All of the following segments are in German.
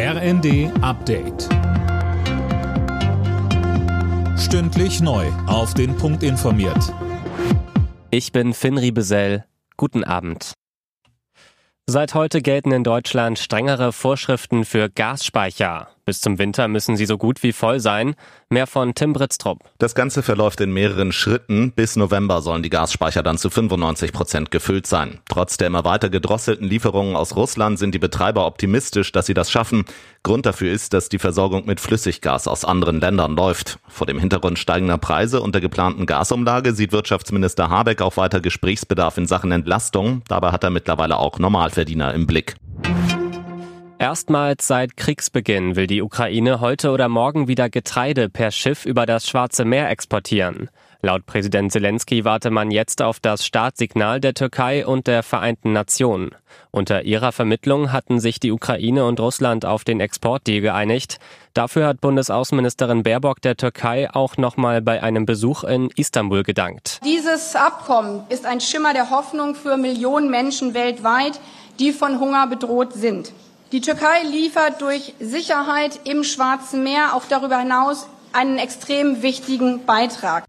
RND Update. Stündlich neu. Auf den Punkt informiert. Ich bin Finn Riebesell. Guten Abend. Seit heute gelten in Deutschland strengere Vorschriften für Gasspeicher. Bis zum Winter müssen sie so gut wie voll sein. Mehr von Tim Britztrup. Das Ganze verläuft in mehreren Schritten. Bis November sollen die Gasspeicher dann zu 95 Prozent gefüllt sein. Trotz der immer weiter gedrosselten Lieferungen aus Russland sind die Betreiber optimistisch, dass sie das schaffen. Grund dafür ist, dass die Versorgung mit Flüssiggas aus anderen Ländern läuft. Vor dem Hintergrund steigender Preise und der geplanten Gasumlage sieht Wirtschaftsminister Habeck auch weiter Gesprächsbedarf in Sachen Entlastung. Dabei hat er mittlerweile auch Normalverdiener im Blick. Erstmals seit Kriegsbeginn will die Ukraine heute oder morgen wieder Getreide per Schiff über das Schwarze Meer exportieren. Laut Präsident Zelensky warte man jetzt auf das Startsignal der Türkei und der Vereinten Nationen. Unter ihrer Vermittlung hatten sich die Ukraine und Russland auf den Exportdeal geeinigt. Dafür hat Bundesaußenministerin Baerbock der Türkei auch nochmal bei einem Besuch in Istanbul gedankt. Dieses Abkommen ist ein Schimmer der Hoffnung für Millionen Menschen weltweit, die von Hunger bedroht sind. Die Türkei liefert durch Sicherheit im Schwarzen Meer auch darüber hinaus einen extrem wichtigen Beitrag.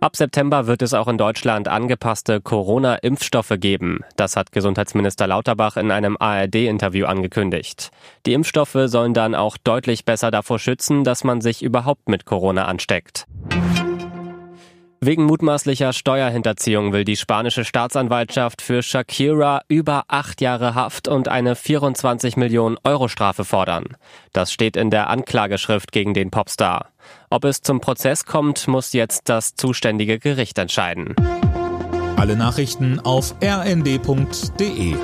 Ab September wird es auch in Deutschland angepasste Corona-Impfstoffe geben. Das hat Gesundheitsminister Lauterbach in einem ARD-Interview angekündigt. Die Impfstoffe sollen dann auch deutlich besser davor schützen, dass man sich überhaupt mit Corona ansteckt. Wegen mutmaßlicher Steuerhinterziehung will die spanische Staatsanwaltschaft für Shakira über acht Jahre Haft und eine 24 Millionen Euro Strafe fordern. Das steht in der Anklageschrift gegen den Popstar. Ob es zum Prozess kommt, muss jetzt das zuständige Gericht entscheiden. Alle Nachrichten auf rnd.de